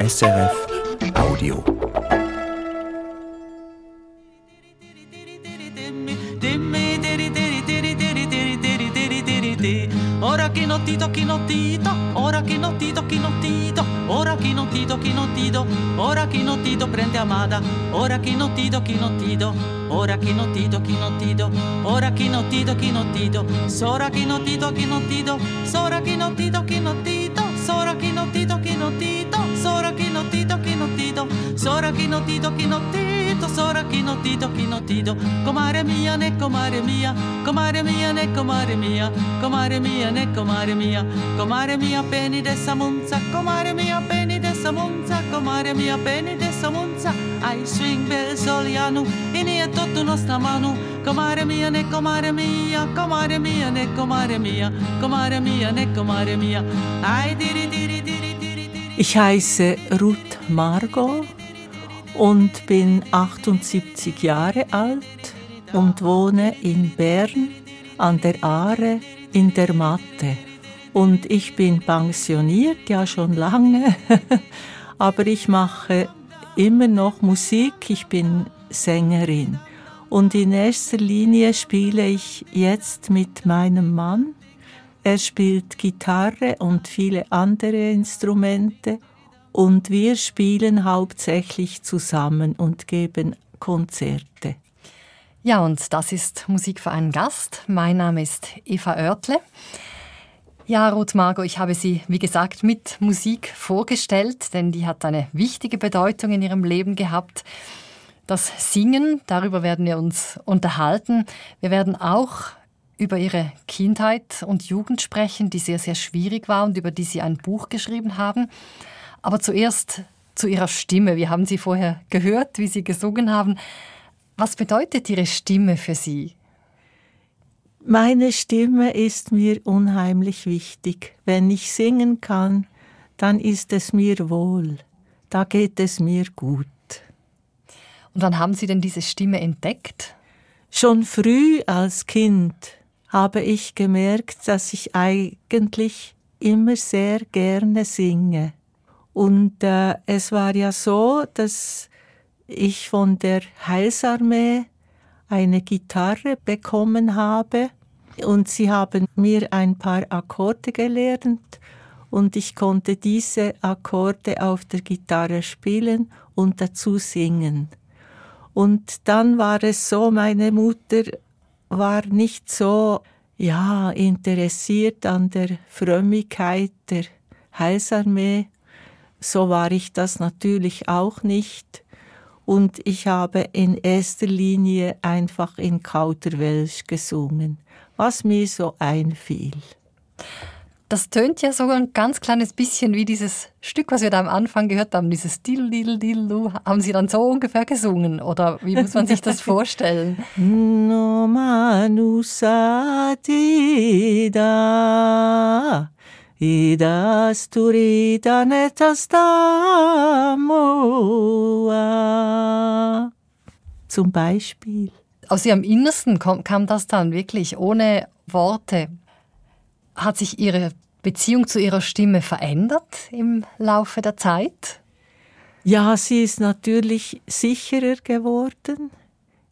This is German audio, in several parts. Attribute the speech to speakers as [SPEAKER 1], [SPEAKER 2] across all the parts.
[SPEAKER 1] SRF Audio.
[SPEAKER 2] Ora che non ti tocchi non ti ora che non ti tocchi non ti ora che non ti tocchi non amada, ora che non ti tocchi non ti ora che non ti tocchi non ti ora che non ti tocchi non ti sora sora che non tito, chi non tito tito, sora chi non tito, chi non tito, comare mia ne comare mia, comare mia ne comare mia, comare mia ne comare mia, comare mia peni de samunza, comare mia peni de samunza, comare mia peni de samunza, ai swing bel solianu, ini è tutto nostra mano, comare mia ne comare mia, comare mia ne comare mia, comare mia ne comare mia, ai diri diri diri diri diri.
[SPEAKER 3] Ich heiße Ruth Margot und bin 78 Jahre alt und wohne in Bern an der Aare in der Matte. Und ich bin pensioniert, ja schon lange, aber ich mache immer noch Musik, ich bin Sängerin. Und in erster Linie spiele ich jetzt mit meinem Mann. Er spielt Gitarre und viele andere Instrumente und wir spielen hauptsächlich zusammen und geben Konzerte.
[SPEAKER 4] Ja, und das ist Musik für einen Gast. Mein Name ist Eva Oertle. Ja, Ruth Margot, ich habe Sie, wie gesagt, mit Musik vorgestellt, denn die hat eine wichtige Bedeutung in Ihrem Leben gehabt. Das Singen, darüber werden wir uns unterhalten. Wir werden auch über Ihre Kindheit und Jugend sprechen, die sehr, sehr schwierig war und über die Sie ein Buch geschrieben haben. Aber zuerst zu Ihrer Stimme. Wir haben Sie vorher gehört, wie Sie gesungen haben. Was bedeutet Ihre Stimme für Sie?
[SPEAKER 3] Meine Stimme ist mir unheimlich wichtig. Wenn ich singen kann, dann ist es mir wohl. Da geht es mir gut.
[SPEAKER 4] Und wann haben Sie denn diese Stimme entdeckt?
[SPEAKER 3] Schon früh als Kind habe ich gemerkt, dass ich eigentlich immer sehr gerne singe. Und äh, es war ja so, dass ich von der Heilsarmee eine Gitarre bekommen habe und sie haben mir ein paar Akkorde gelernt und ich konnte diese Akkorde auf der Gitarre spielen und dazu singen. Und dann war es so, meine Mutter war nicht so ja interessiert an der Frömmigkeit der Heilsarmee so war ich das natürlich auch nicht. Und ich habe in erster Linie einfach in Kauterwelsch gesungen, was mir so einfiel.
[SPEAKER 4] Das tönt ja sogar ein ganz kleines bisschen wie dieses Stück, was wir da am Anfang gehört haben, dieses Dil, Dil, Dil, Haben Sie dann so ungefähr gesungen? Oder wie muss man sich das vorstellen?
[SPEAKER 3] no manusa da zum Beispiel.
[SPEAKER 4] Aus Ihrem Innersten kam das dann wirklich ohne Worte. Hat sich Ihre Beziehung zu Ihrer Stimme verändert im Laufe der Zeit?
[SPEAKER 3] Ja, sie ist natürlich sicherer geworden.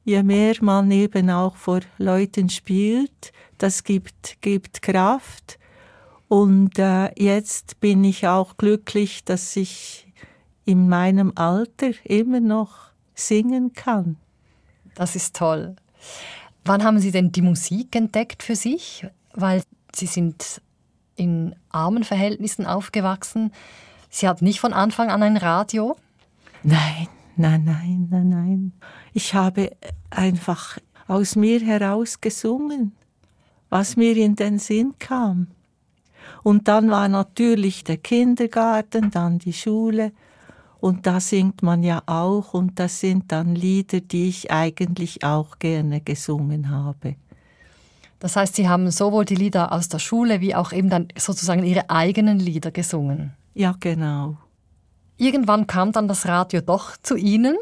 [SPEAKER 3] Je mehr man eben auch vor Leuten spielt, das gibt, gibt Kraft. Und äh, jetzt bin ich auch glücklich, dass ich in meinem Alter immer noch singen kann.
[SPEAKER 4] Das ist toll. Wann haben Sie denn die Musik entdeckt für sich? Weil Sie sind in armen Verhältnissen aufgewachsen. Sie hatten nicht von Anfang an ein Radio?
[SPEAKER 3] Nein, nein, nein, nein, nein. Ich habe einfach aus mir heraus gesungen, was mir in den Sinn kam. Und dann war natürlich der Kindergarten, dann die Schule. Und da singt man ja auch. Und das sind dann Lieder, die ich eigentlich auch gerne gesungen habe.
[SPEAKER 4] Das heißt, Sie haben sowohl die Lieder aus der Schule wie auch eben dann sozusagen Ihre eigenen Lieder gesungen.
[SPEAKER 3] Ja, genau.
[SPEAKER 4] Irgendwann kam dann das Radio doch zu Ihnen.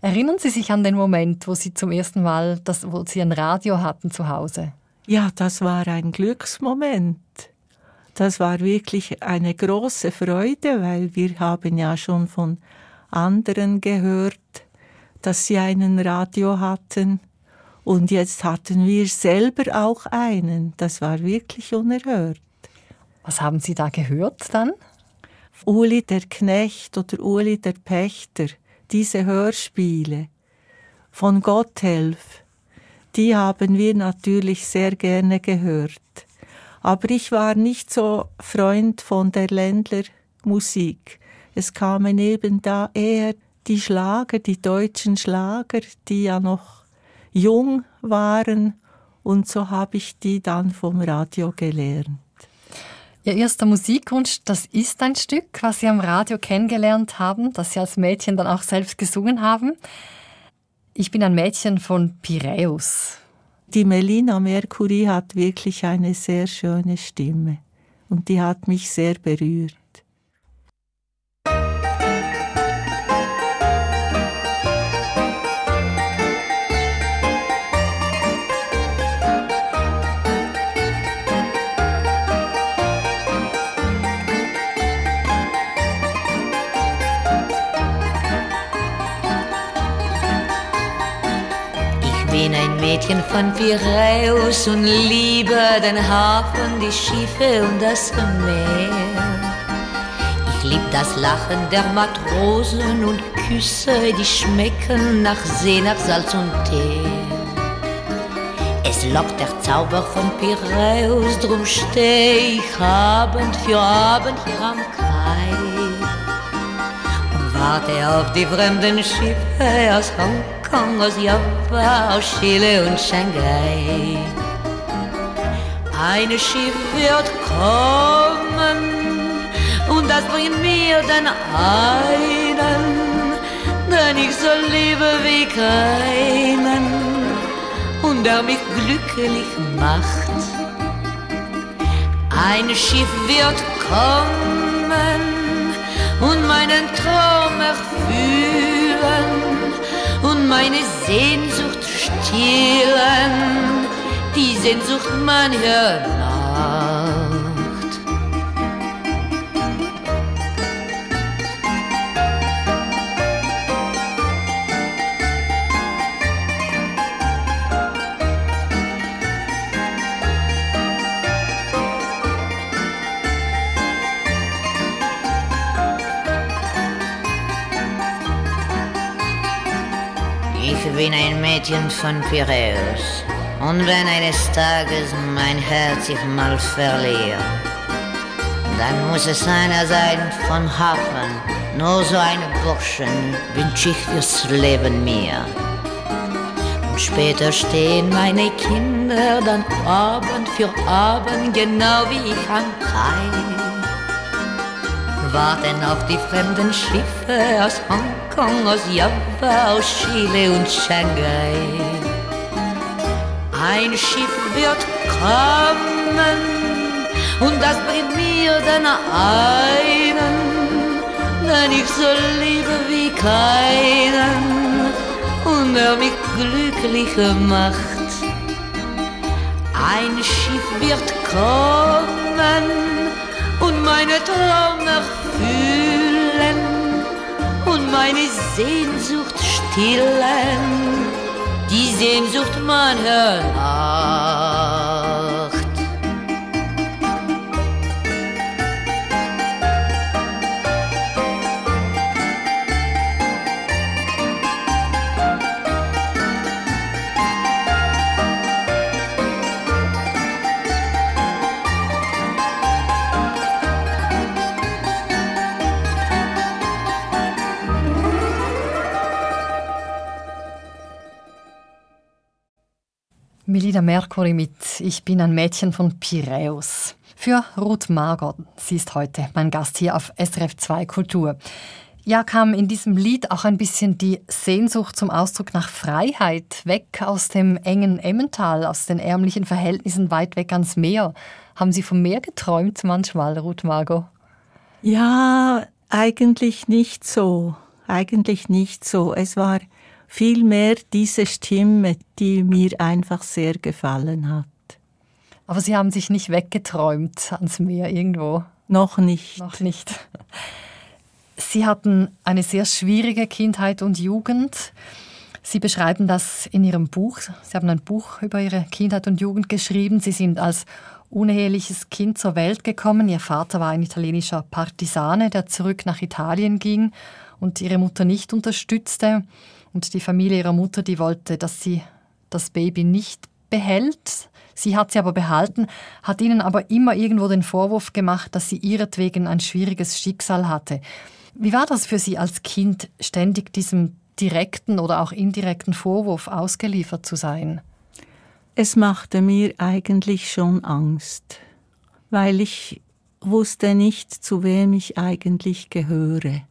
[SPEAKER 4] Erinnern Sie sich an den Moment, wo Sie zum ersten Mal, das, wo Sie ein Radio hatten zu Hause?
[SPEAKER 3] Ja, das war ein Glücksmoment. Das war wirklich eine große Freude, weil wir haben ja schon von anderen gehört, dass sie einen Radio hatten. Und jetzt hatten wir selber auch einen. Das war wirklich unerhört.
[SPEAKER 4] Was haben Sie da gehört dann?
[SPEAKER 3] Uli der Knecht oder Uli der Pächter, diese Hörspiele von Gotthelf, die haben wir natürlich sehr gerne gehört. Aber ich war nicht so Freund von der Ländlermusik. Es kamen eben da eher die Schlager, die deutschen Schlager, die ja noch jung waren, und so habe ich die dann vom Radio gelernt.
[SPEAKER 4] Ihr erster Musikwunsch, das ist ein Stück, was Sie am Radio kennengelernt haben, das Sie als Mädchen dann auch selbst gesungen haben. Ich bin ein Mädchen von Piräus.
[SPEAKER 3] Die Melina Mercury hat wirklich eine sehr schöne Stimme und die hat mich sehr berührt.
[SPEAKER 5] Mädchen von Piräus und liebe den Hafen, die Schiffe und das Meer. Ich lieb das Lachen der Matrosen und Küsse, die schmecken nach See, nach Salz und Tee. Es lockt der Zauber von Piräus, drum steh ich Abend für Abend hier am und warte auf die fremden Schiffe aus Hongkong aus Java, aus Chile und Shanghai. Ein Schiff wird kommen und das bringt mir den einen, den ich so liebe wie keinen und der mich glücklich macht. Ein Schiff wird kommen und meinen Traum erfüllen und meine Sehnsucht stillen, die Sehnsucht mancher bin ein Mädchen von Piräus. Und wenn eines Tages mein Herz sich mal verliert, dann muss es einer sein von Hafen. Nur so einen Burschen wünsch ich fürs Leben mir. Und später stehen meine Kinder dann Abend für Abend, genau wie ich am Kai warten auf die fremden Schiffe aus Hongkong, aus Java, aus Chile und Shanghai. Ein Schiff wird kommen und das bringt mir den einen, den ich so liebe wie keinen und der mich glücklicher macht. Ein Schiff wird kommen und meine Traum erfüllen und meine Sehnsucht stillen, die Sehnsucht meiner Nacht.
[SPEAKER 4] Melina Mercury mit Ich bin ein Mädchen von Piräus. Für Ruth Margot. Sie ist heute mein Gast hier auf SRF 2 Kultur. Ja, kam in diesem Lied auch ein bisschen die Sehnsucht zum Ausdruck nach Freiheit, weg aus dem engen Emmental, aus den ärmlichen Verhältnissen weit weg ans Meer. Haben Sie vom Meer geträumt manchmal, Ruth Margot?
[SPEAKER 3] Ja, eigentlich nicht so. Eigentlich nicht so. Es war vielmehr diese Stimme, die mir einfach sehr gefallen hat.
[SPEAKER 4] Aber Sie haben sich nicht weggeträumt ans Meer irgendwo?
[SPEAKER 3] Noch nicht.
[SPEAKER 4] Noch nicht. Sie hatten eine sehr schwierige Kindheit und Jugend. Sie beschreiben das in Ihrem Buch. Sie haben ein Buch über Ihre Kindheit und Jugend geschrieben. Sie sind als uneheliches Kind zur Welt gekommen. Ihr Vater war ein italienischer Partisane, der zurück nach Italien ging und ihre Mutter nicht unterstützte. Und die Familie ihrer Mutter, die wollte, dass sie das Baby nicht behält. Sie hat sie aber behalten, hat ihnen aber immer irgendwo den Vorwurf gemacht, dass sie ihretwegen ein schwieriges Schicksal hatte. Wie war das für Sie als Kind, ständig diesem direkten oder auch indirekten Vorwurf ausgeliefert zu sein?
[SPEAKER 3] Es machte mir eigentlich schon Angst, weil ich wusste nicht, zu wem ich eigentlich gehöre.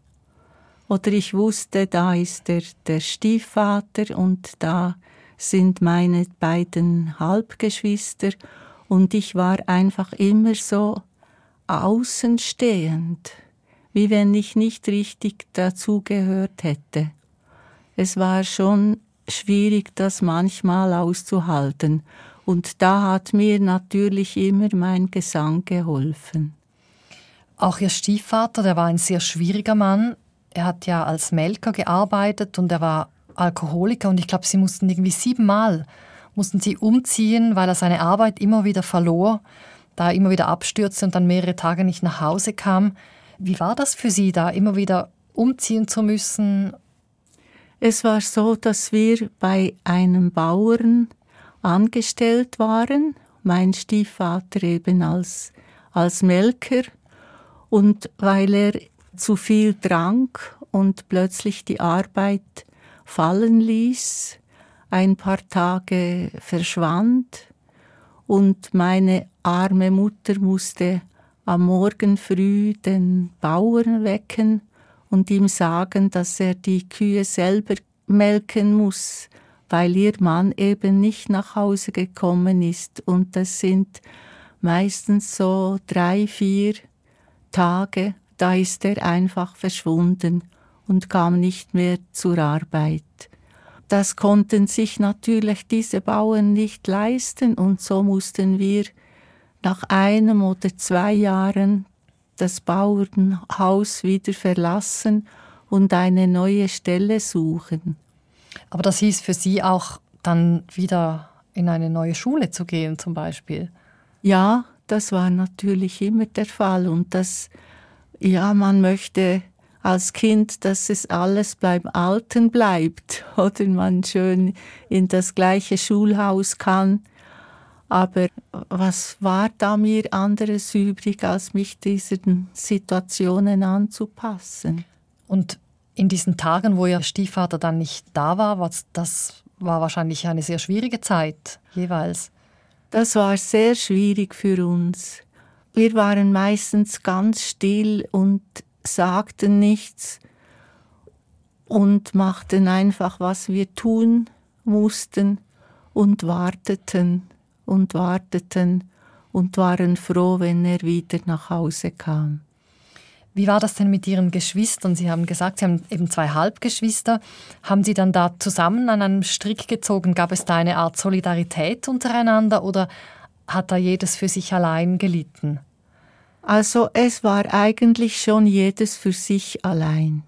[SPEAKER 3] Oder ich wusste, da ist der, der Stiefvater und da sind meine beiden Halbgeschwister und ich war einfach immer so außenstehend, wie wenn ich nicht richtig dazugehört hätte. Es war schon schwierig, das manchmal auszuhalten, und da hat mir natürlich immer mein Gesang geholfen.
[SPEAKER 4] Auch Ihr Stiefvater, der war ein sehr schwieriger Mann. Er hat ja als Melker gearbeitet und er war Alkoholiker und ich glaube, sie mussten irgendwie siebenmal mussten sie umziehen, weil er seine Arbeit immer wieder verlor, da er immer wieder abstürzte und dann mehrere Tage nicht nach Hause kam. Wie war das für Sie, da immer wieder umziehen zu müssen?
[SPEAKER 3] Es war so, dass wir bei einem Bauern angestellt waren, mein Stiefvater eben als, als Melker, und weil er zu viel trank und plötzlich die Arbeit fallen ließ, ein paar Tage verschwand und meine arme Mutter musste am Morgen früh den Bauern wecken und ihm sagen, dass er die Kühe selber melken muss, weil ihr Mann eben nicht nach Hause gekommen ist. Und das sind meistens so drei, vier Tage, da ist er einfach verschwunden und kam nicht mehr zur Arbeit. Das konnten sich natürlich diese Bauern nicht leisten und so mussten wir nach einem oder zwei Jahren das Bauernhaus wieder verlassen und eine neue Stelle suchen.
[SPEAKER 4] Aber das hieß für Sie auch dann wieder in eine neue Schule zu gehen zum Beispiel?
[SPEAKER 3] Ja, das war natürlich immer der Fall und das, ja, man möchte als Kind, dass es alles beim Alten bleibt oder man schön in das gleiche Schulhaus kann. Aber was war da mir anderes übrig, als mich diesen Situationen anzupassen?
[SPEAKER 4] Und in diesen Tagen, wo Ihr Stiefvater dann nicht da war, was, das war wahrscheinlich eine sehr schwierige Zeit jeweils.
[SPEAKER 3] Das war sehr schwierig für uns. Wir waren meistens ganz still und sagten nichts und machten einfach, was wir tun mussten und warteten und warteten und waren froh, wenn er wieder nach Hause kam.
[SPEAKER 4] Wie war das denn mit Ihren Geschwistern? Sie haben gesagt, Sie haben eben zwei Halbgeschwister. Haben Sie dann da zusammen an einem Strick gezogen? Gab es da eine Art Solidarität untereinander oder hat da jedes für sich allein gelitten?
[SPEAKER 3] Also es war eigentlich schon jedes für sich allein,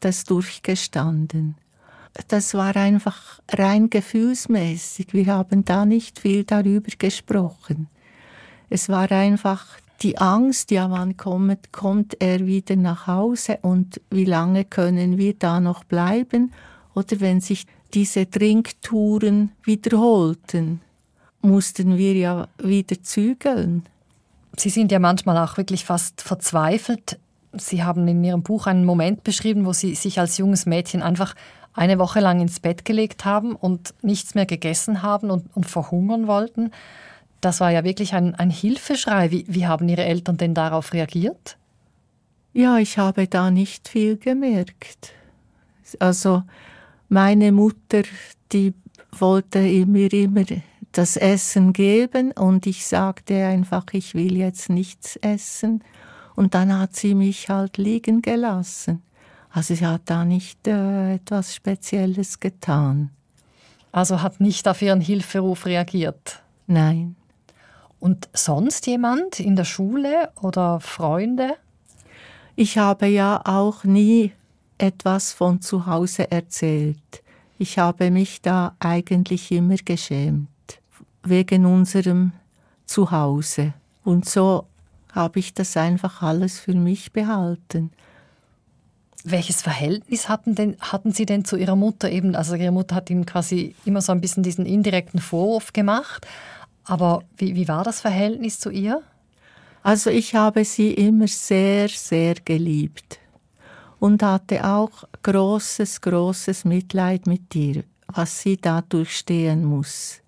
[SPEAKER 3] das durchgestanden. Das war einfach rein gefühlsmäßig. Wir haben da nicht viel darüber gesprochen. Es war einfach die Angst, ja, wann kommt, kommt er wieder nach Hause und wie lange können wir da noch bleiben? Oder wenn sich diese Trinktouren wiederholten, mussten wir ja wieder zügeln.
[SPEAKER 4] Sie sind ja manchmal auch wirklich fast verzweifelt. Sie haben in Ihrem Buch einen Moment beschrieben, wo Sie sich als junges Mädchen einfach eine Woche lang ins Bett gelegt haben und nichts mehr gegessen haben und, und verhungern wollten. Das war ja wirklich ein, ein Hilfeschrei. Wie, wie haben Ihre Eltern denn darauf reagiert?
[SPEAKER 3] Ja, ich habe da nicht viel gemerkt. Also meine Mutter, die wollte mir immer das Essen geben und ich sagte einfach, ich will jetzt nichts essen. Und dann hat sie mich halt liegen gelassen. Also sie hat da nicht äh, etwas Spezielles getan.
[SPEAKER 4] Also hat nicht auf Ihren Hilferuf reagiert?
[SPEAKER 3] Nein.
[SPEAKER 4] Und sonst jemand in der Schule oder Freunde?
[SPEAKER 3] Ich habe ja auch nie etwas von zu Hause erzählt. Ich habe mich da eigentlich immer geschämt, wegen unserem Zuhause. Und so habe ich das einfach alles für mich behalten.
[SPEAKER 4] Welches Verhältnis hatten, denn, hatten Sie denn zu Ihrer Mutter eben? Also Ihre Mutter hat Ihnen quasi immer so ein bisschen diesen indirekten Vorwurf gemacht. Aber wie, wie war das Verhältnis zu ihr?
[SPEAKER 3] Also ich habe sie immer sehr, sehr geliebt und hatte auch großes, großes Mitleid mit ihr, was sie da durchstehen muss.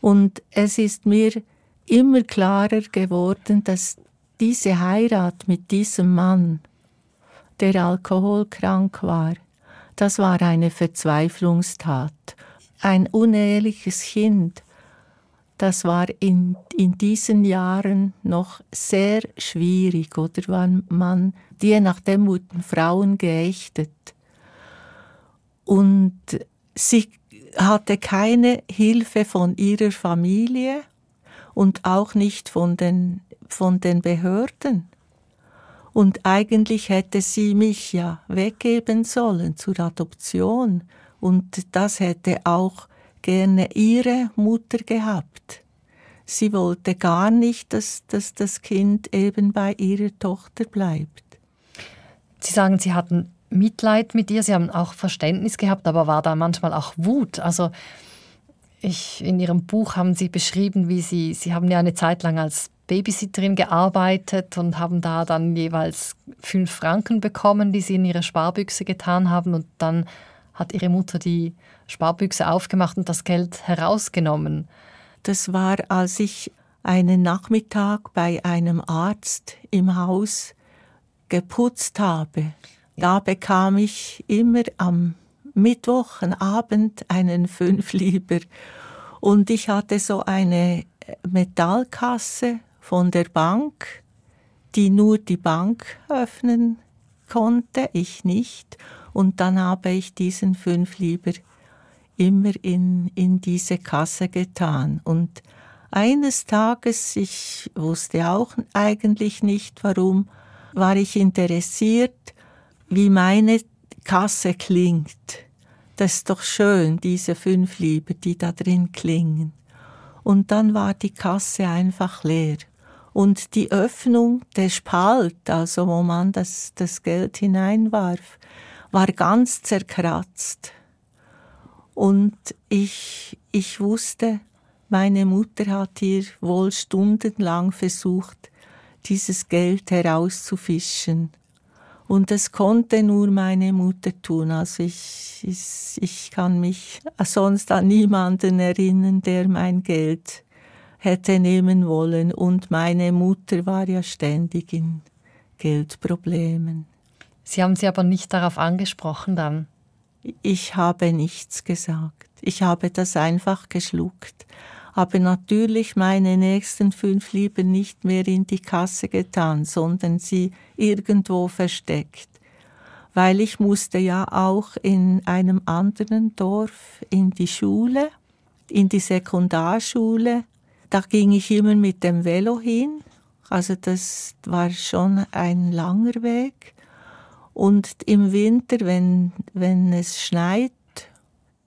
[SPEAKER 3] Und es ist mir immer klarer geworden, dass diese Heirat mit diesem Mann, der alkoholkrank war, das war eine Verzweiflungstat. Ein uneheliches Kind, das war in, in diesen Jahren noch sehr schwierig, oder wann man, je nachdem wurden Frauen geächtet. Und sie hatte keine Hilfe von ihrer Familie und auch nicht von den, von den Behörden. Und eigentlich hätte sie mich ja weggeben sollen zur Adoption. Und das hätte auch gerne ihre Mutter gehabt. Sie wollte gar nicht, dass, dass das Kind eben bei ihrer Tochter bleibt.
[SPEAKER 4] Sie sagen, Sie hatten Mitleid mit ihr, Sie haben auch Verständnis gehabt, aber war da manchmal auch Wut? Also ich, in Ihrem Buch haben Sie beschrieben, wie Sie, Sie haben ja eine Zeit lang als Babysitterin gearbeitet und haben da dann jeweils fünf Franken bekommen, die Sie in Ihre Sparbüchse getan haben und dann hat Ihre Mutter die Sparbüchse aufgemacht und das Geld herausgenommen.
[SPEAKER 3] Das war, als ich einen Nachmittag bei einem Arzt im Haus geputzt habe. Da bekam ich immer am Mittwochenabend einen Fünflieber. Und ich hatte so eine Metallkasse von der Bank, die nur die Bank öffnen konnte, ich nicht. Und dann habe ich diesen Fünflieber immer in, in diese Kasse getan. Und eines Tages, ich wusste auch eigentlich nicht warum, war ich interessiert, wie meine Kasse klingt. Das ist doch schön, diese fünf Liebe, die da drin klingen. Und dann war die Kasse einfach leer. Und die Öffnung, der Spalt, also wo man das, das Geld hineinwarf, war ganz zerkratzt. Und ich, ich wusste, meine Mutter hat hier wohl stundenlang versucht, dieses Geld herauszufischen. Und das konnte nur meine Mutter tun. Also ich, ich, ich kann mich sonst an niemanden erinnern, der mein Geld hätte nehmen wollen. Und meine Mutter war ja ständig in Geldproblemen.
[SPEAKER 4] Sie haben sie aber nicht darauf angesprochen dann.
[SPEAKER 3] Ich habe nichts gesagt. Ich habe das einfach geschluckt. Habe natürlich meine nächsten fünf lieber nicht mehr in die Kasse getan, sondern sie irgendwo versteckt. Weil ich musste ja auch in einem anderen Dorf in die Schule, in die Sekundarschule. Da ging ich immer mit dem Velo hin. Also das war schon ein langer Weg. Und im Winter, wenn, wenn es schneit,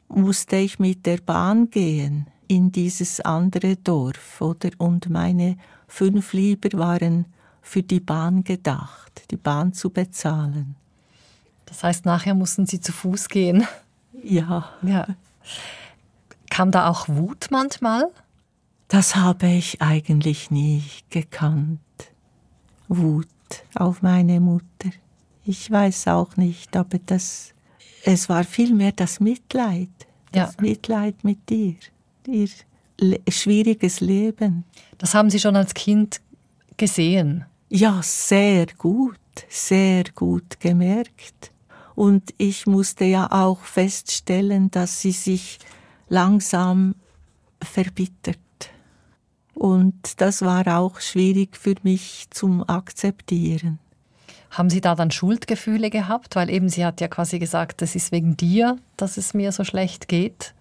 [SPEAKER 3] musste ich mit der Bahn gehen in dieses andere Dorf, oder? Und meine fünf Lieber waren für die Bahn gedacht, die Bahn zu bezahlen.
[SPEAKER 4] Das heißt, nachher mussten Sie zu Fuß gehen?
[SPEAKER 3] Ja.
[SPEAKER 4] ja. Kam da auch Wut manchmal?
[SPEAKER 3] Das habe ich eigentlich nie gekannt. Wut auf meine Mutter. Ich weiß auch nicht, aber das, es war vielmehr das Mitleid. Das ja. Mitleid mit dir. Ihr le schwieriges Leben.
[SPEAKER 4] Das haben Sie schon als Kind gesehen?
[SPEAKER 3] Ja, sehr gut, sehr gut gemerkt. Und ich musste ja auch feststellen, dass sie sich langsam verbittert. Und das war auch schwierig für mich zum Akzeptieren.
[SPEAKER 4] Haben Sie da dann Schuldgefühle gehabt? Weil eben sie hat ja quasi gesagt, es ist wegen dir, dass es mir so schlecht geht.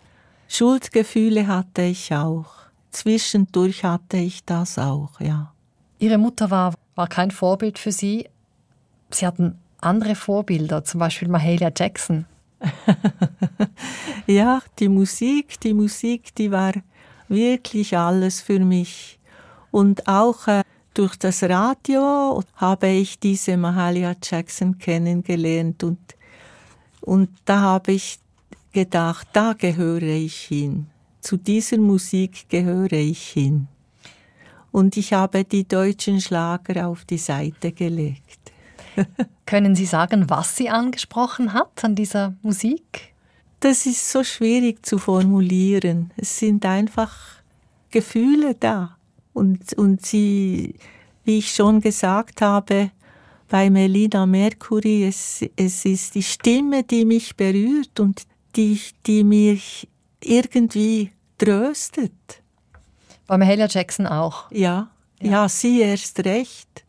[SPEAKER 3] Schuldgefühle hatte ich auch.
[SPEAKER 6] zwischendurch hatte ich das auch, ja.
[SPEAKER 4] Ihre Mutter war, war kein Vorbild für Sie. Sie hatten andere Vorbilder, zum Beispiel Mahalia Jackson.
[SPEAKER 6] ja, die Musik, die Musik, die war wirklich alles für mich. Und auch äh, durch das Radio habe ich diese Mahalia Jackson kennengelernt und, und da habe ich gedacht, da gehöre ich hin. Zu dieser Musik gehöre ich hin. Und ich habe die deutschen Schlager auf die Seite gelegt.
[SPEAKER 4] Können Sie sagen, was Sie angesprochen hat an dieser Musik?
[SPEAKER 6] Das ist so schwierig zu formulieren. Es sind einfach Gefühle da. Und, und sie, wie ich schon gesagt habe, bei Melina Mercury, es, es ist die Stimme, die mich berührt und die, die mich irgendwie tröstet.
[SPEAKER 4] Bei Mahalia Jackson auch?
[SPEAKER 6] Ja, ja, ja sie erst recht.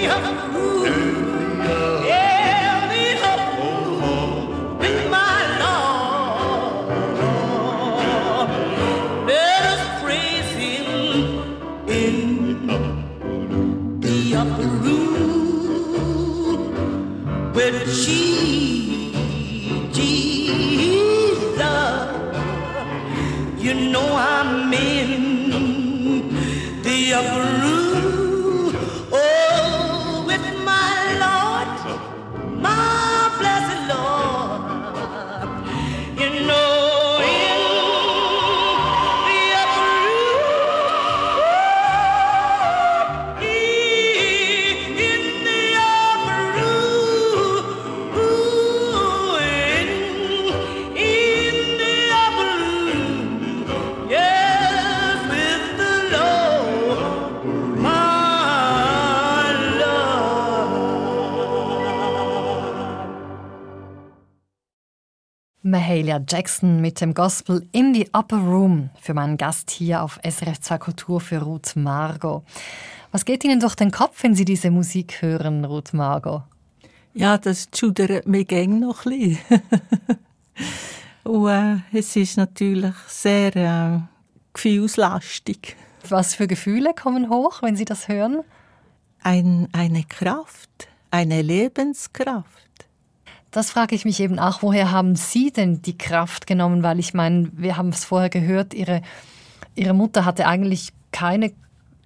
[SPEAKER 6] Earlier.
[SPEAKER 4] Mahalia Jackson mit dem Gospel In the Upper Room für meinen Gast hier auf SRF 2 Kultur für Ruth Margot. Was geht Ihnen durch den Kopf, wenn Sie diese Musik hören, Ruth Margot?
[SPEAKER 3] Ja, das schudert mir gäng noch ein Und äh, es ist natürlich sehr äh, gefühlslastig.
[SPEAKER 4] Was für Gefühle kommen hoch, wenn Sie das hören?
[SPEAKER 3] Ein, eine Kraft, eine Lebenskraft.
[SPEAKER 4] Das frage ich mich eben auch, woher haben Sie denn die Kraft genommen? Weil ich meine, wir haben es vorher gehört, Ihre, Ihre Mutter hatte eigentlich keine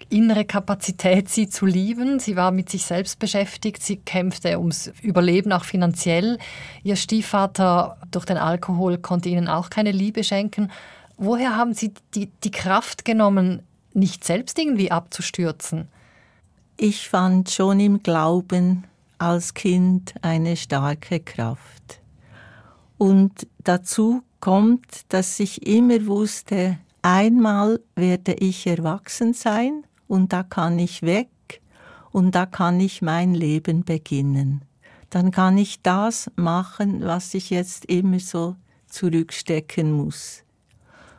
[SPEAKER 4] innere Kapazität, sie zu lieben. Sie war mit sich selbst beschäftigt, sie kämpfte ums Überleben, auch finanziell. Ihr Stiefvater durch den Alkohol konnte ihnen auch keine Liebe schenken. Woher haben Sie die, die Kraft genommen, nicht selbst irgendwie abzustürzen?
[SPEAKER 3] Ich fand schon im Glauben als Kind eine starke Kraft. Und dazu kommt, dass ich immer wusste, einmal werde ich erwachsen sein und da kann ich weg und da kann ich mein Leben beginnen. Dann kann ich das machen, was ich jetzt immer so zurückstecken muss.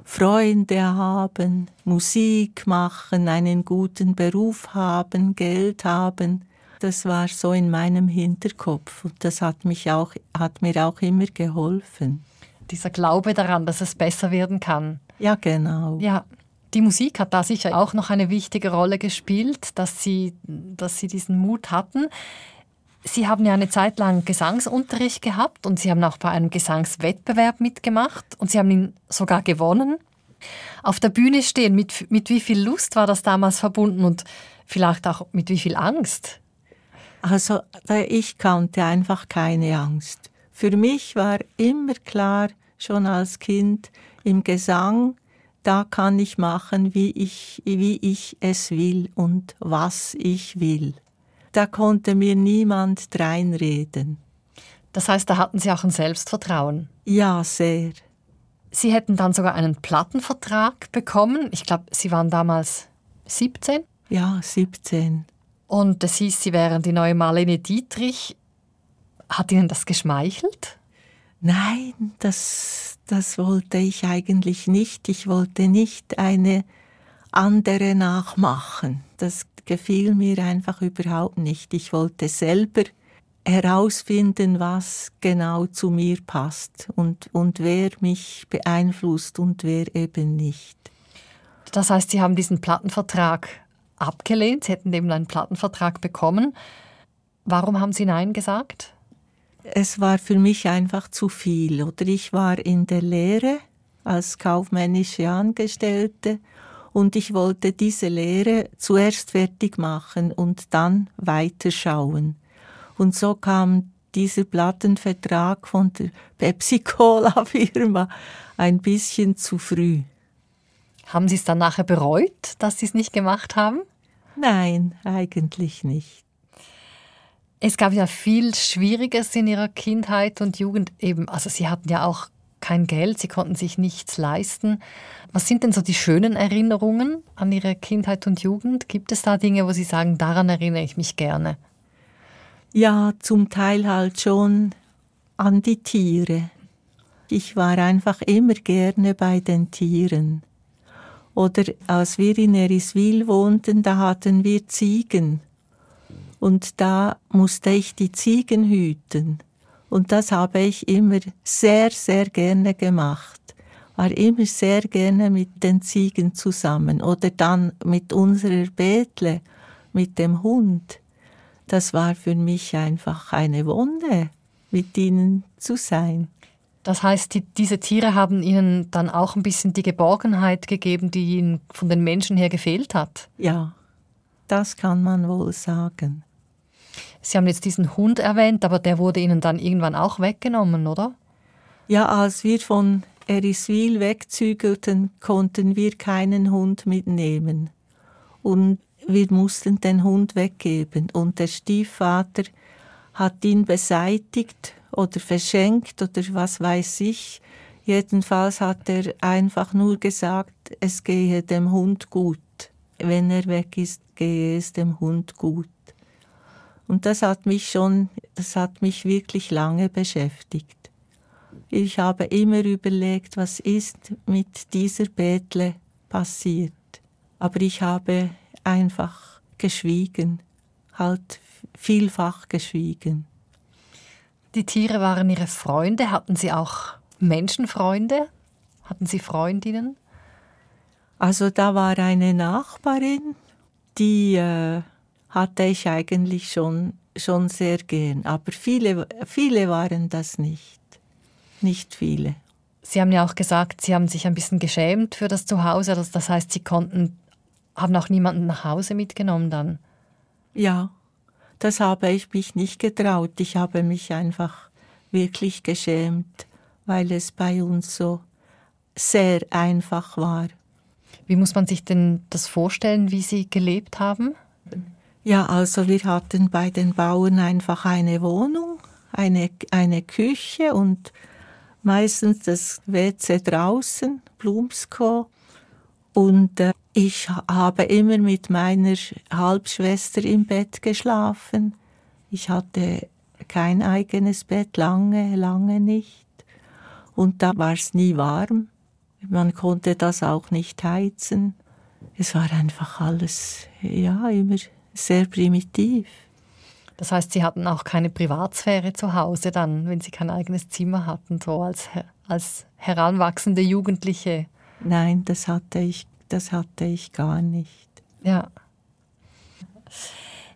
[SPEAKER 3] Freunde haben, Musik machen, einen guten Beruf haben, Geld haben, das war so in meinem Hinterkopf und das hat mich auch, hat mir auch immer geholfen.
[SPEAKER 4] Dieser Glaube daran, dass es besser werden kann.
[SPEAKER 3] Ja, genau.
[SPEAKER 4] Ja, die Musik hat da sicher auch noch eine wichtige Rolle gespielt, dass Sie, dass Sie diesen Mut hatten. Sie haben ja eine Zeit lang Gesangsunterricht gehabt und Sie haben auch bei einem Gesangswettbewerb mitgemacht und Sie haben ihn sogar gewonnen. Auf der Bühne stehen, mit, mit wie viel Lust war das damals verbunden und vielleicht auch mit wie viel Angst?
[SPEAKER 3] Also ich kannte einfach keine Angst. Für mich war immer klar, schon als Kind, im Gesang, da kann ich machen, wie ich, wie ich es will und was ich will. Da konnte mir niemand dreinreden.
[SPEAKER 4] Das heißt, da hatten Sie auch ein Selbstvertrauen?
[SPEAKER 3] Ja, sehr.
[SPEAKER 4] Sie hätten dann sogar einen Plattenvertrag bekommen. Ich glaube, Sie waren damals 17?
[SPEAKER 3] Ja, 17.
[SPEAKER 4] Und es hieß, Sie wären die neue Marlene Dietrich. Hat Ihnen das geschmeichelt?
[SPEAKER 3] Nein, das, das wollte ich eigentlich nicht. Ich wollte nicht eine andere nachmachen. Das gefiel mir einfach überhaupt nicht. Ich wollte selber herausfinden, was genau zu mir passt und, und wer mich beeinflusst und wer eben nicht.
[SPEAKER 4] Das heißt, Sie haben diesen Plattenvertrag abgelehnt. Sie hätten eben einen Plattenvertrag bekommen. Warum haben Sie Nein gesagt?
[SPEAKER 3] Es war für mich einfach zu viel. Oder ich war in der Lehre als kaufmännische Angestellte und ich wollte diese Lehre zuerst fertig machen und dann weiterschauen. Und so kam dieser Plattenvertrag von der Pepsi-Cola-Firma ein bisschen zu früh.
[SPEAKER 4] Haben Sie es dann nachher bereut, dass Sie es nicht gemacht haben?
[SPEAKER 3] Nein, eigentlich nicht.
[SPEAKER 4] Es gab ja viel Schwieriges in Ihrer Kindheit und Jugend. Eben, also Sie hatten ja auch kein Geld, Sie konnten sich nichts leisten. Was sind denn so die schönen Erinnerungen an Ihre Kindheit und Jugend? Gibt es da Dinge, wo Sie sagen, daran erinnere ich mich gerne?
[SPEAKER 3] Ja, zum Teil halt schon an die Tiere. Ich war einfach immer gerne bei den Tieren. Oder als wir in Eriswil wohnten, da hatten wir Ziegen. Und da musste ich die Ziegen hüten. Und das habe ich immer sehr, sehr gerne gemacht. War immer sehr gerne mit den Ziegen zusammen. Oder dann mit unserer Betle, mit dem Hund. Das war für mich einfach eine Wonne, mit ihnen zu sein.
[SPEAKER 4] Das heißt, die, diese Tiere haben Ihnen dann auch ein bisschen die Geborgenheit gegeben, die Ihnen von den Menschen her gefehlt hat?
[SPEAKER 3] Ja, das kann man wohl sagen.
[SPEAKER 4] Sie haben jetzt diesen Hund erwähnt, aber der wurde Ihnen dann irgendwann auch weggenommen, oder?
[SPEAKER 3] Ja, als wir von Eriswil wegzügelten, konnten wir keinen Hund mitnehmen. Und wir mussten den Hund weggeben. Und der Stiefvater hat ihn beseitigt oder verschenkt oder was weiß ich. Jedenfalls hat er einfach nur gesagt, es gehe dem Hund gut. Wenn er weg ist, gehe es dem Hund gut. Und das hat mich schon, das hat mich wirklich lange beschäftigt. Ich habe immer überlegt, was ist mit dieser Betle passiert. Aber ich habe einfach geschwiegen, halt vielfach geschwiegen.
[SPEAKER 4] Die Tiere waren Ihre Freunde. Hatten Sie auch Menschenfreunde? Hatten Sie Freundinnen?
[SPEAKER 3] Also da war eine Nachbarin, die äh, hatte ich eigentlich schon, schon sehr gern. Aber viele, viele waren das nicht. Nicht viele.
[SPEAKER 4] Sie haben ja auch gesagt, Sie haben sich ein bisschen geschämt für das Zuhause. Das heißt, Sie konnten, haben auch niemanden nach Hause mitgenommen dann?
[SPEAKER 3] Ja, das habe ich mich nicht getraut. Ich habe mich einfach wirklich geschämt, weil es bei uns so sehr einfach war.
[SPEAKER 4] Wie muss man sich denn das vorstellen, wie Sie gelebt haben?
[SPEAKER 3] Ja, also wir hatten bei den Bauern einfach eine Wohnung, eine, eine Küche und meistens das WC draußen, Blumsko. Und äh, ich habe immer mit meiner Halbschwester im Bett geschlafen. Ich hatte kein eigenes Bett, lange, lange nicht. Und da war es nie warm. Man konnte das auch nicht heizen. Es war einfach alles, ja, immer sehr primitiv.
[SPEAKER 4] Das heißt, Sie hatten auch keine Privatsphäre zu Hause dann, wenn Sie kein eigenes Zimmer hatten, so als, als heranwachsende Jugendliche?
[SPEAKER 3] Nein, das hatte ich, das hatte ich gar nicht.
[SPEAKER 4] Ja.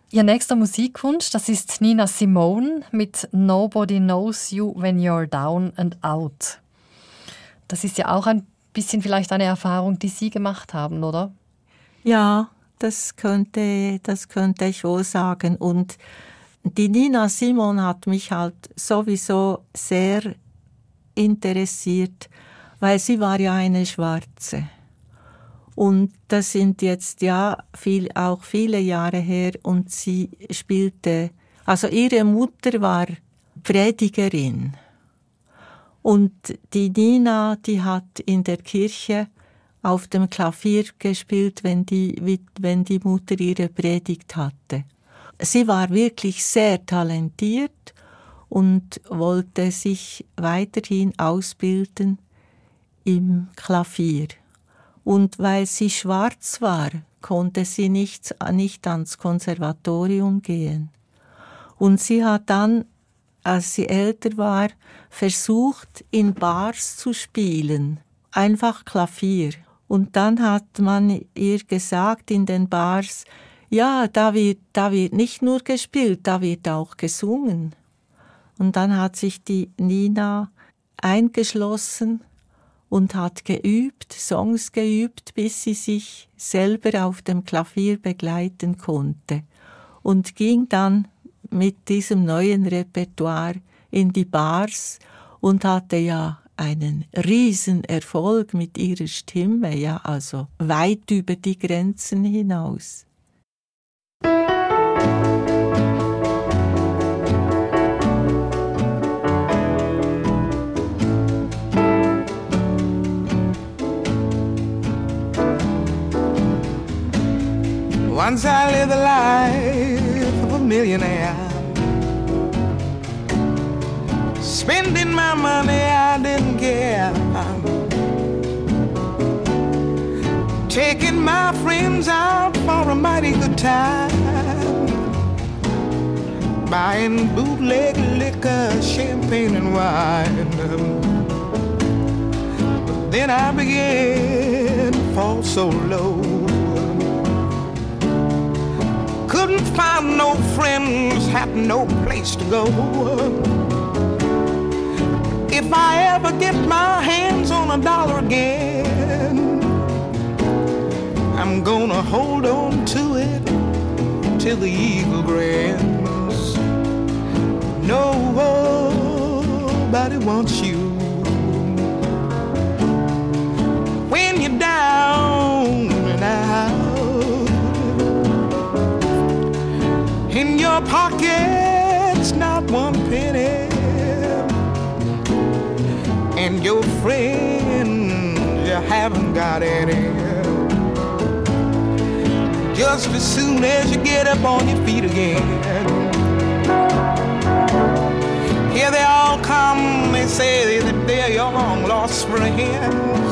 [SPEAKER 4] Ihr nächster Musikwunsch, das ist Nina Simone mit Nobody Knows You When You're Down and Out. Das ist ja auch ein bisschen vielleicht eine Erfahrung, die Sie gemacht haben, oder?
[SPEAKER 3] Ja, das könnte, das könnte ich wohl sagen. Und die Nina Simon hat mich halt sowieso sehr interessiert, weil sie war ja eine Schwarze. Und das sind jetzt ja viel, auch viele Jahre her und sie spielte, also ihre Mutter war Predigerin. Und die Nina, die hat in der Kirche auf dem Klavier gespielt, wenn die, wenn die Mutter ihre Predigt hatte. Sie war wirklich sehr talentiert und wollte sich weiterhin ausbilden im Klavier. Und weil sie schwarz war, konnte sie nicht, nicht ans Konservatorium gehen. Und sie hat dann, als sie älter war, versucht, in Bars zu spielen. Einfach Klavier. Und dann hat man ihr gesagt in den Bars, ja, da wird, da wird nicht nur gespielt, da wird auch gesungen. Und dann hat sich die Nina eingeschlossen und hat geübt, Songs geübt, bis sie sich selber auf dem Klavier begleiten konnte und ging dann mit diesem neuen Repertoire in die Bars und hatte ja einen riesen Erfolg mit ihrer Stimme, ja, also weit über die Grenzen hinaus.
[SPEAKER 7] Once I lived the life of a millionaire Spending my money, I didn't care. Taking my friends out for a mighty good time. Buying bootleg liquor, champagne, and wine. But then I began to fall so low. Couldn't find no friends, had no place to go. If I ever get my hands on a dollar again, I'm gonna hold on to it till the eagle grins. Nobody wants you when you're down your pockets, not one penny, and your friends, you haven't got any. Just as soon as you get up on your feet again. Here they all come, they say that they're your long lost friends.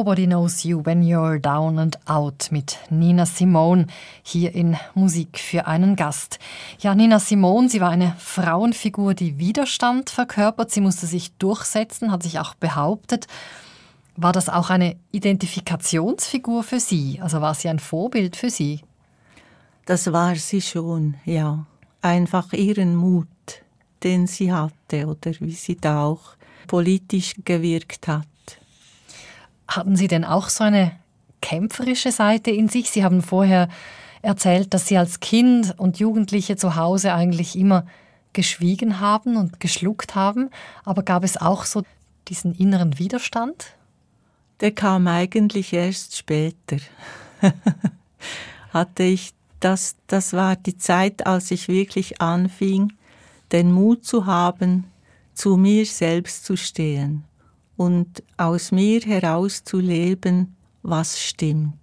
[SPEAKER 7] Nobody
[SPEAKER 4] Knows You When You're Down and Out mit Nina Simone hier in Musik für einen Gast. Ja, Nina Simone, sie war eine Frauenfigur, die Widerstand verkörpert. Sie musste sich durchsetzen, hat sich auch behauptet. War das auch eine Identifikationsfigur für Sie? Also war sie ein Vorbild für Sie?
[SPEAKER 3] Das war sie schon, ja. Einfach ihren Mut, den sie hatte oder wie sie da auch politisch gewirkt hat.
[SPEAKER 4] Hatten Sie denn auch so eine kämpferische Seite in sich? Sie haben vorher erzählt, dass Sie als Kind und Jugendliche zu Hause eigentlich immer geschwiegen haben und geschluckt haben. Aber gab es auch so diesen inneren Widerstand?
[SPEAKER 3] Der kam eigentlich erst später. Hatte ich das, das war die Zeit, als ich wirklich anfing, den Mut zu haben, zu mir selbst zu stehen und aus mir heraus zu leben, was stimmt.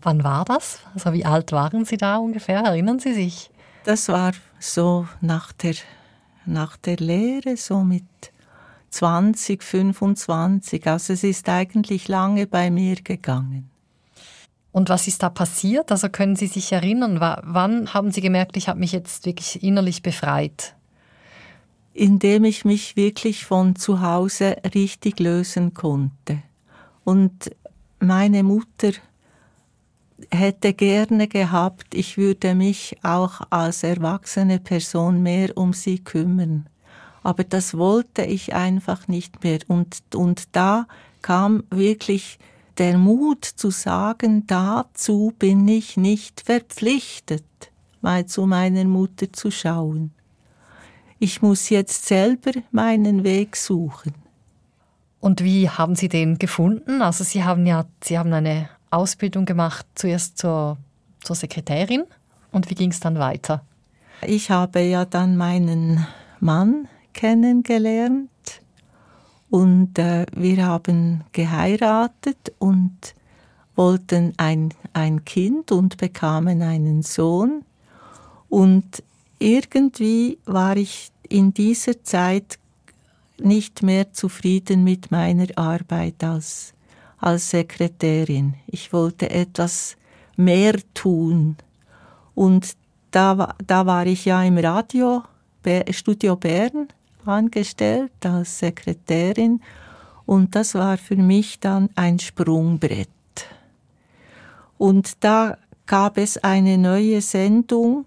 [SPEAKER 4] Wann war das? Also wie alt waren Sie da ungefähr? Erinnern Sie sich?
[SPEAKER 3] Das war so nach der, nach der Lehre, so mit 20, 25. Also es ist eigentlich lange bei mir gegangen.
[SPEAKER 4] Und was ist da passiert? Also können Sie sich erinnern, wa- wann haben Sie gemerkt, ich habe mich jetzt wirklich innerlich befreit?
[SPEAKER 3] Indem ich mich wirklich von zu Hause richtig lösen konnte. Und meine Mutter hätte gerne gehabt, ich würde mich auch als erwachsene Person mehr um sie kümmern. Aber das wollte ich einfach nicht mehr. Und, und da kam wirklich der Mut zu sagen, dazu bin ich nicht verpflichtet, mal zu meiner Mutter zu schauen ich muss jetzt selber meinen Weg suchen.
[SPEAKER 4] Und wie haben Sie den gefunden? Also Sie haben ja, Sie haben eine Ausbildung gemacht, zuerst zur, zur Sekretärin. Und wie ging es dann weiter?
[SPEAKER 3] Ich habe ja dann meinen Mann kennengelernt und äh, wir haben geheiratet und wollten ein, ein Kind und bekamen einen Sohn. Und irgendwie war ich in dieser Zeit nicht mehr zufrieden mit meiner Arbeit als, als Sekretärin. Ich wollte etwas mehr tun. Und da, da war ich ja im Radio, Studio Bern, angestellt als Sekretärin. Und das war für mich dann ein Sprungbrett. Und da gab es eine neue Sendung,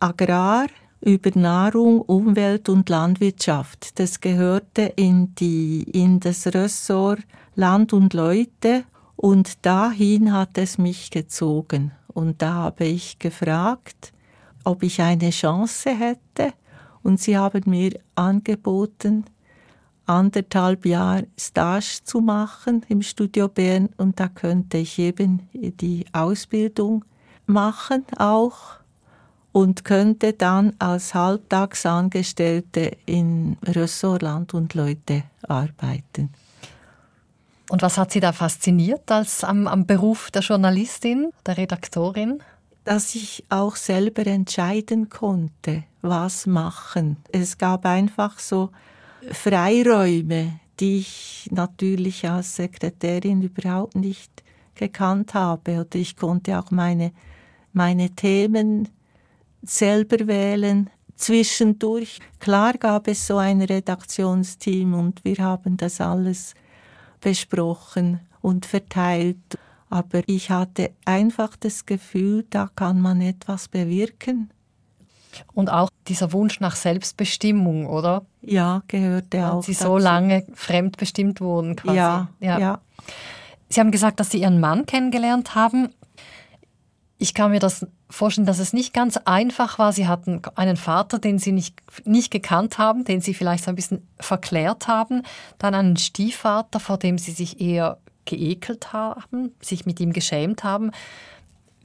[SPEAKER 3] Agrar über Nahrung, Umwelt und Landwirtschaft. Das gehörte in, die, in das Ressort Land und Leute und dahin hat es mich gezogen. Und da habe ich gefragt, ob ich eine Chance hätte und sie haben mir angeboten, anderthalb Jahre Stage zu machen im Studio Bern und da könnte ich eben die Ausbildung machen auch und könnte dann als Halbtagsangestellte in Ressortland und Leute arbeiten.
[SPEAKER 4] Und was hat Sie da fasziniert als am, am Beruf der Journalistin, der Redaktorin?
[SPEAKER 3] Dass ich auch selber entscheiden konnte, was machen. Es gab einfach so Freiräume, die ich natürlich als Sekretärin überhaupt nicht gekannt habe. Oder ich konnte auch meine, meine Themen selber wählen. Zwischendurch, klar gab es so ein Redaktionsteam und wir haben das alles besprochen und verteilt. Aber ich hatte einfach das Gefühl, da kann man etwas bewirken.
[SPEAKER 4] Und auch dieser Wunsch nach Selbstbestimmung, oder?
[SPEAKER 3] Ja, gehörte
[SPEAKER 4] Weil
[SPEAKER 3] auch.
[SPEAKER 4] Sie so lange fremdbestimmt wurden, quasi.
[SPEAKER 3] Ja, ja, ja.
[SPEAKER 4] Sie haben gesagt, dass Sie Ihren Mann kennengelernt haben. Ich kann mir das vorstellen, dass es nicht ganz einfach war. Sie hatten einen Vater, den Sie nicht, nicht gekannt haben, den Sie vielleicht so ein bisschen verklärt haben. Dann einen Stiefvater, vor dem Sie sich eher geekelt haben, sich mit ihm geschämt haben.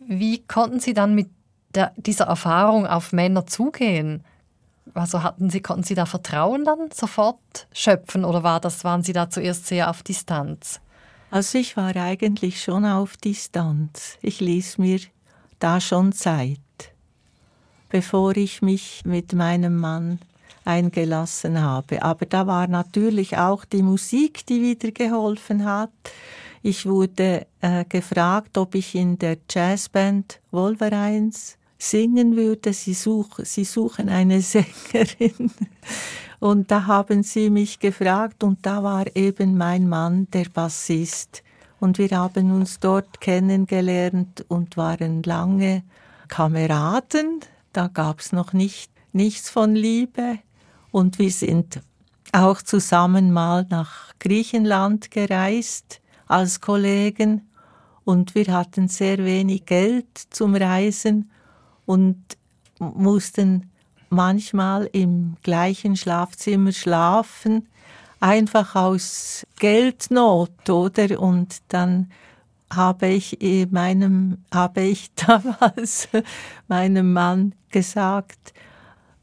[SPEAKER 4] Wie konnten Sie dann mit der, dieser Erfahrung auf Männer zugehen? Also hatten Sie, konnten Sie da Vertrauen dann sofort schöpfen oder war das, waren Sie da zuerst sehr auf Distanz?
[SPEAKER 3] Also ich war eigentlich schon auf Distanz. Ich ließ mir da schon Zeit, bevor ich mich mit meinem Mann eingelassen habe. Aber da war natürlich auch die Musik, die wieder geholfen hat. Ich wurde äh, gefragt, ob ich in der Jazzband Wolverines singen würde. Sie, such, sie suchen eine Sängerin. Und da haben sie mich gefragt und da war eben mein Mann der Bassist. Und wir haben uns dort kennengelernt und waren lange Kameraden. Da gab es noch nicht, nichts von Liebe. Und wir sind auch zusammen mal nach Griechenland gereist als Kollegen. Und wir hatten sehr wenig Geld zum Reisen und mussten manchmal im gleichen Schlafzimmer schlafen einfach aus Geldnot, oder? Und dann habe ich meinem, habe ich damals meinem Mann gesagt,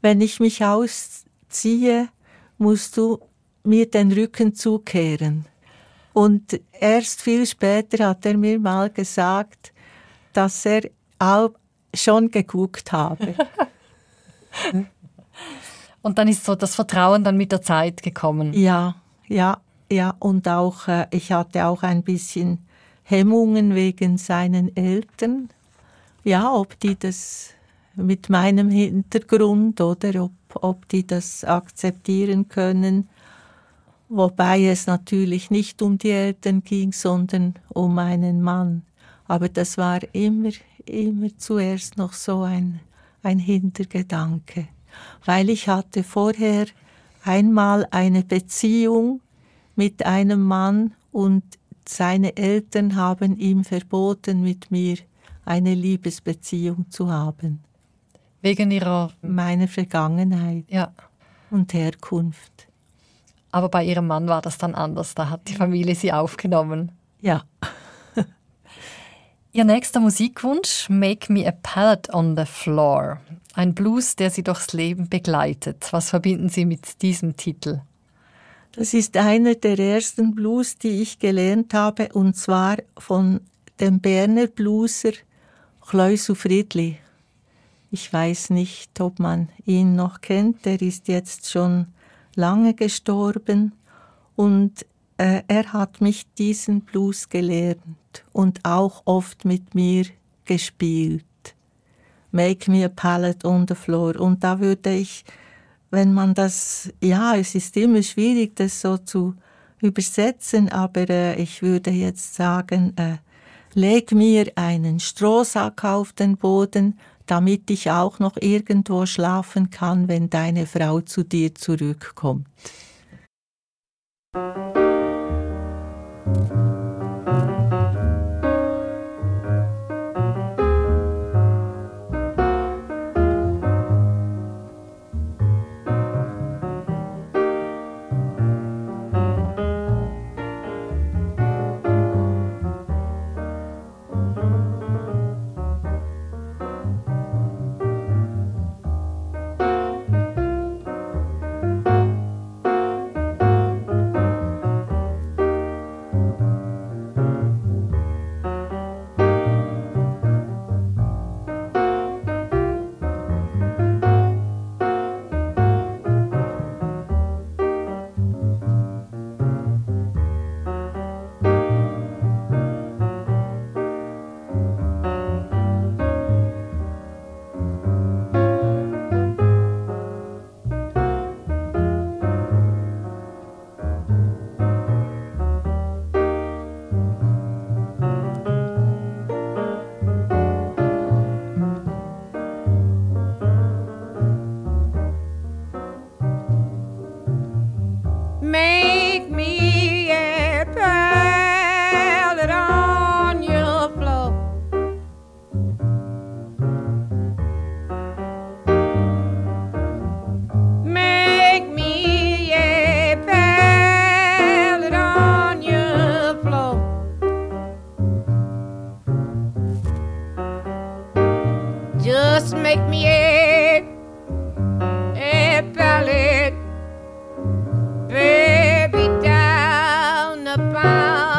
[SPEAKER 3] wenn ich mich ausziehe, musst du mir den Rücken zukehren. Und erst viel später hat er mir mal gesagt, dass er auch schon geguckt habe.
[SPEAKER 4] Und dann ist so das Vertrauen dann mit der Zeit gekommen.
[SPEAKER 3] Ja, ja, ja. Und auch, äh, ich hatte auch ein bisschen Hemmungen wegen seinen Eltern. Ja, ob die das mit meinem Hintergrund oder ob, ob die das akzeptieren können. Wobei es natürlich nicht um die Eltern ging, sondern um meinen Mann. Aber das war immer, immer zuerst noch so ein, ein Hintergedanke weil ich hatte vorher einmal eine Beziehung mit einem Mann und seine Eltern haben ihm verboten, mit mir eine Liebesbeziehung zu haben.
[SPEAKER 4] Wegen ihrer
[SPEAKER 3] meiner Vergangenheit
[SPEAKER 4] ja.
[SPEAKER 3] und Herkunft.
[SPEAKER 4] Aber bei ihrem Mann war das dann anders. Da hat die Familie sie aufgenommen.
[SPEAKER 3] Ja.
[SPEAKER 4] Ihr nächster Musikwunsch, Make Me a Pallet on the Floor. Ein Blues, der Sie durchs Leben begleitet. Was verbinden Sie mit diesem Titel?
[SPEAKER 3] Das ist einer der ersten Blues, die ich gelernt habe, und zwar von dem Berner Blueser Kleusu Friedli. Ich weiß nicht, ob man ihn noch kennt, der ist jetzt schon lange gestorben und äh, er hat mich diesen Blues gelernt und auch oft mit mir gespielt. Make me a pallet on the floor. Und da würde ich, wenn man das, ja, es ist immer schwierig, das so zu übersetzen, aber äh, ich würde jetzt sagen, äh, leg mir einen Strohsack auf den Boden, damit ich auch noch irgendwo schlafen kann, wenn deine Frau zu dir zurückkommt.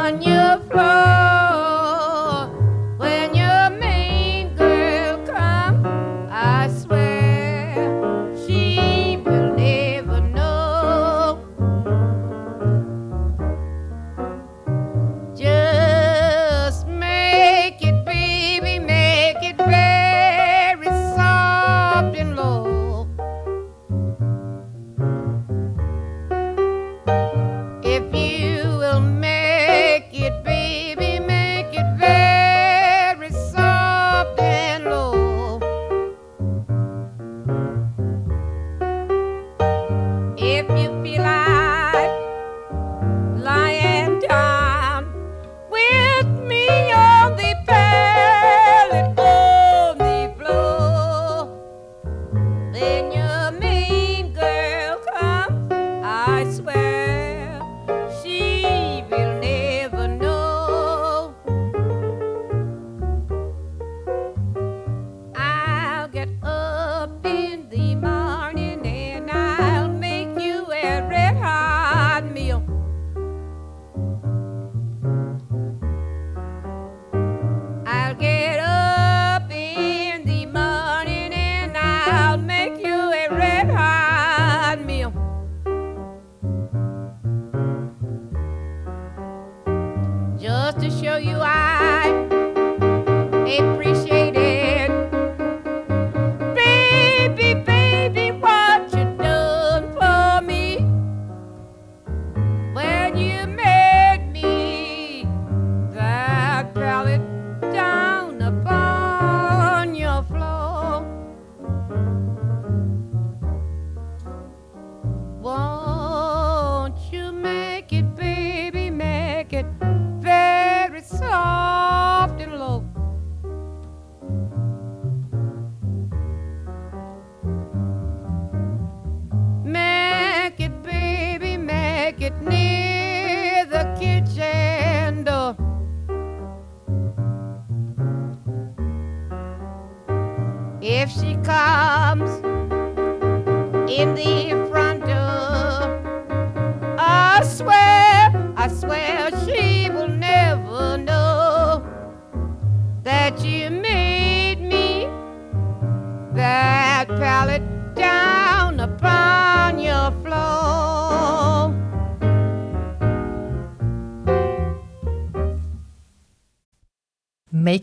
[SPEAKER 8] on your phone.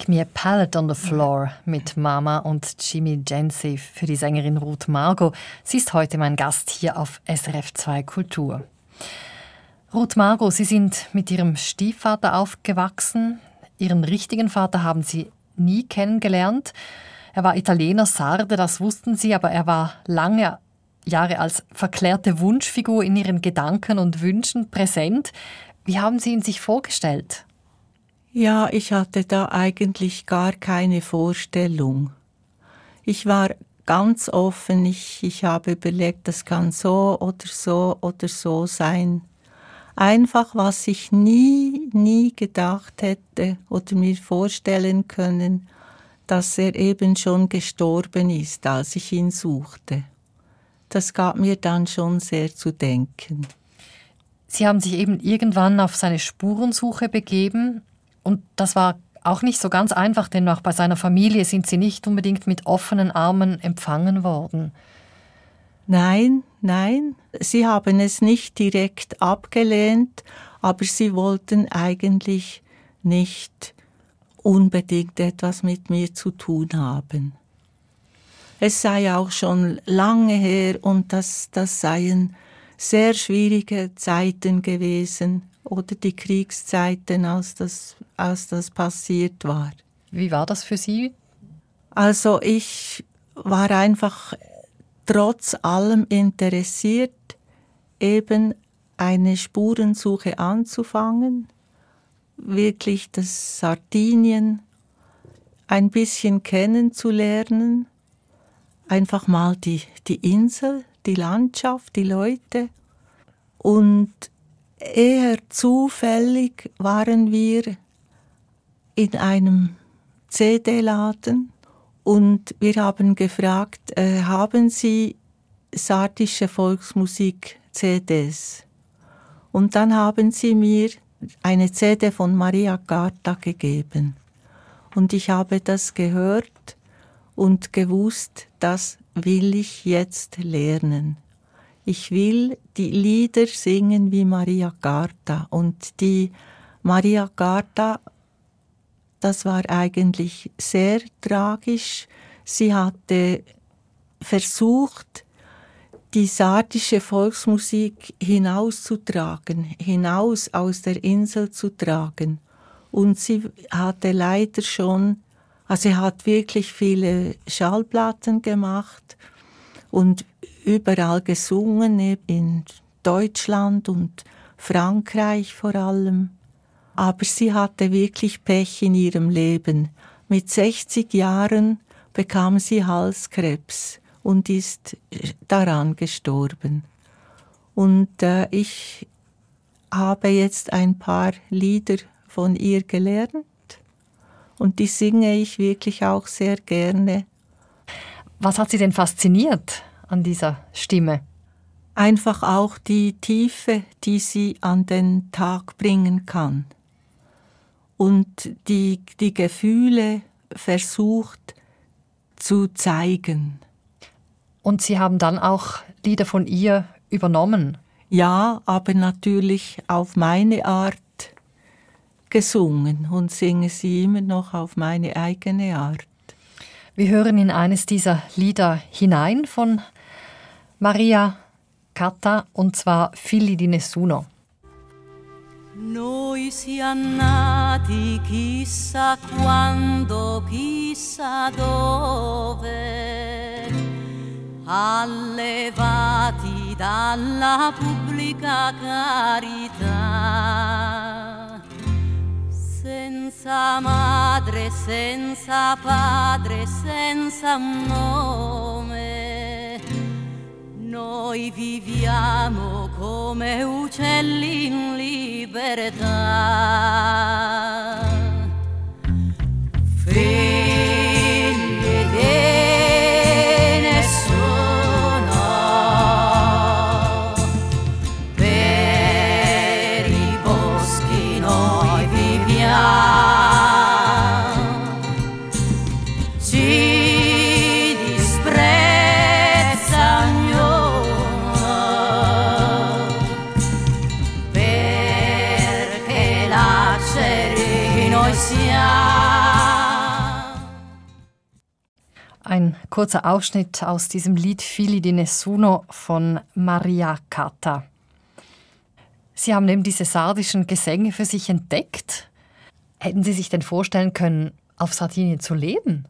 [SPEAKER 8] Make Me
[SPEAKER 4] a Pallet on the Floor mit Mama und Jimmy Jensi für die Sängerin Ruth Margot. Sie ist heute mein Gast hier auf SRF 2 Kultur. Ruth Margot, Sie sind mit Ihrem Stiefvater aufgewachsen. Ihren richtigen Vater haben Sie nie kennengelernt. Er war Italiener, Sarde, das wussten Sie, aber er war lange Jahre als verklärte Wunschfigur in Ihren Gedanken und Wünschen präsent. Wie haben Sie ihn sich vorgestellt?
[SPEAKER 3] Ja, ich hatte da eigentlich gar keine Vorstellung. Ich war ganz offen, ich, ich habe überlegt, das kann so oder so oder so sein. Einfach, was ich nie, nie gedacht hätte oder mir vorstellen können, dass er eben schon gestorben ist, als ich ihn suchte. Das gab mir dann schon sehr zu denken.
[SPEAKER 4] Sie haben sich eben irgendwann auf seine Spurensuche begeben und das war auch nicht so ganz einfach, denn auch bei seiner Familie sind Sie nicht unbedingt mit offenen Armen empfangen worden.
[SPEAKER 3] Nein, nein, sie haben es nicht direkt abgelehnt, aber sie wollten eigentlich nicht unbedingt etwas mit mir zu tun haben. Es sei auch schon lange her und das, das seien sehr schwierige Zeiten gewesen oder die Kriegszeiten, als das, als das passiert war.
[SPEAKER 4] Wie war das für Sie?
[SPEAKER 3] Also ich war einfach trotz allem interessiert, eben eine Spurensuche anzufangen, wirklich das Sardinien ein bisschen kennenzulernen, einfach mal die, die Insel, die Landschaft, die Leute. Und eher zufällig waren wir in einem CD-Laden Und wir haben gefragt, äh, haben Sie sardische Volksmusik-CDs? Und dann haben sie mir eine CD von Maria Carta gegeben. Und ich habe das gehört und gewusst, das will ich jetzt lernen. Ich will die Lieder singen wie Maria Carta. Und die Maria Carta, das war eigentlich sehr tragisch. Sie hatte versucht, die sardische Volksmusik hinauszutragen, hinaus aus der Insel zu tragen. Und sie hatte leider schon, also sie hat wirklich viele Schallplatten gemacht und überall gesungen, in Deutschland und Frankreich vor allem. Aber sie hatte wirklich Pech in ihrem Leben. Mit 60 Jahren bekam sie Halskrebs und ist daran gestorben. Und äh, ich habe jetzt ein paar Lieder von ihr gelernt und die singe ich wirklich auch sehr gerne.
[SPEAKER 4] Was hat Sie denn fasziniert an dieser Stimme?
[SPEAKER 3] Einfach auch die Tiefe, die sie an den Tag bringen kann und die, die Gefühle versucht zu zeigen.
[SPEAKER 4] Und Sie haben dann auch Lieder von ihr übernommen?
[SPEAKER 3] Ja, aber natürlich auf meine Art gesungen und singe sie immer noch auf meine eigene Art.
[SPEAKER 4] Wir hören in eines dieser Lieder hinein von Maria Cata und zwar Figli di Nessuno.
[SPEAKER 6] Noi siamo nati chissà quando, chissà dove, allevati dalla pubblica carità, senza madre, senza padre, senza nome. Noi viviamo come uccelli in libertà. Figli
[SPEAKER 4] Ein kurzer Ausschnitt aus diesem Lied Fili di Nessuno von Maria Cata. Sie haben eben diese sardischen Gesänge für sich entdeckt. Hätten Sie sich denn vorstellen können, auf Sardinien zu leben?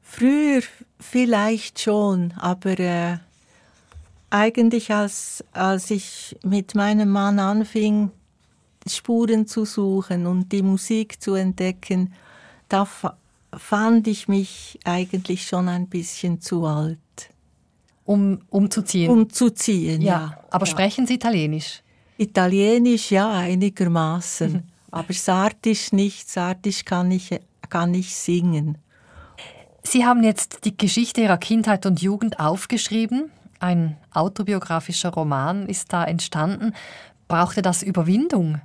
[SPEAKER 3] Früher vielleicht schon, aber äh, eigentlich als, als ich mit meinem Mann anfing, Spuren zu suchen und die Musik zu entdecken, da fand ich mich eigentlich schon ein bisschen zu alt,
[SPEAKER 4] Um umzuziehen?
[SPEAKER 3] um zu ziehen.
[SPEAKER 4] ja.
[SPEAKER 3] Ja,
[SPEAKER 4] Aber
[SPEAKER 3] ja.
[SPEAKER 4] sprechen Sie Italienisch?
[SPEAKER 3] Italienisch ja einigermaßen, aber Sardisch nicht. Sardisch kann ich, kann ich singen.
[SPEAKER 4] Sie haben jetzt die Geschichte Ihrer Kindheit und Jugend aufgeschrieben. Ein autobiografischer Roman ist da entstanden. Brauchte das Überwindung?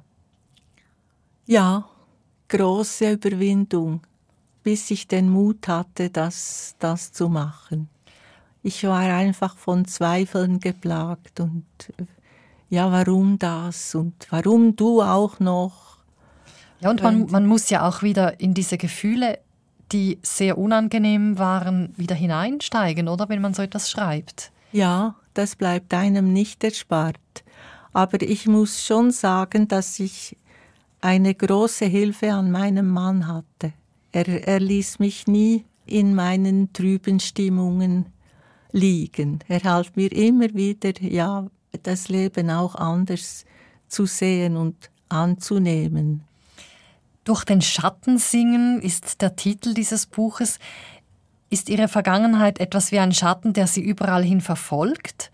[SPEAKER 3] Ja, große Überwindung, bis ich den Mut hatte, das, das zu machen. Ich war einfach von Zweifeln geplagt und ja, warum das und warum du auch noch?
[SPEAKER 4] Ja, und man, man muss ja auch wieder in diese Gefühle, die sehr unangenehm waren, wieder hineinsteigen, oder? Wenn man so etwas schreibt.
[SPEAKER 3] Ja, das bleibt einem nicht erspart. Aber ich muss schon sagen, dass ich eine große Hilfe an meinem Mann hatte. Er, er ließ mich nie in meinen trüben Stimmungen liegen. Er half mir immer wieder, ja, das Leben auch anders zu sehen und anzunehmen.
[SPEAKER 4] Durch den Schatten singen ist der Titel dieses Buches. Ist Ihre Vergangenheit etwas wie ein Schatten, der Sie überall hin verfolgt?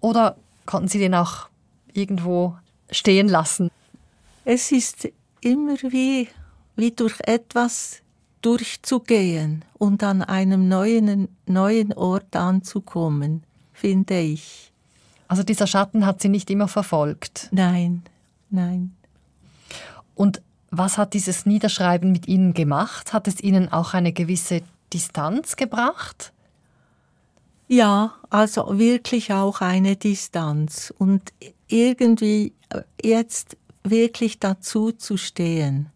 [SPEAKER 4] Oder konnten Sie den auch irgendwo stehen lassen?
[SPEAKER 3] Es ist immer wie, wie durch etwas durchzugehen und an einem neuen, neuen Ort anzukommen, finde ich.
[SPEAKER 4] Also dieser Schatten hat Sie nicht immer verfolgt.
[SPEAKER 3] Nein, nein.
[SPEAKER 4] Und was hat dieses Niederschreiben mit Ihnen gemacht? Hat es Ihnen auch eine gewisse Distanz gebracht?
[SPEAKER 3] Ja, also wirklich auch eine Distanz und irgendwie jetzt wirklich dazu zu stehen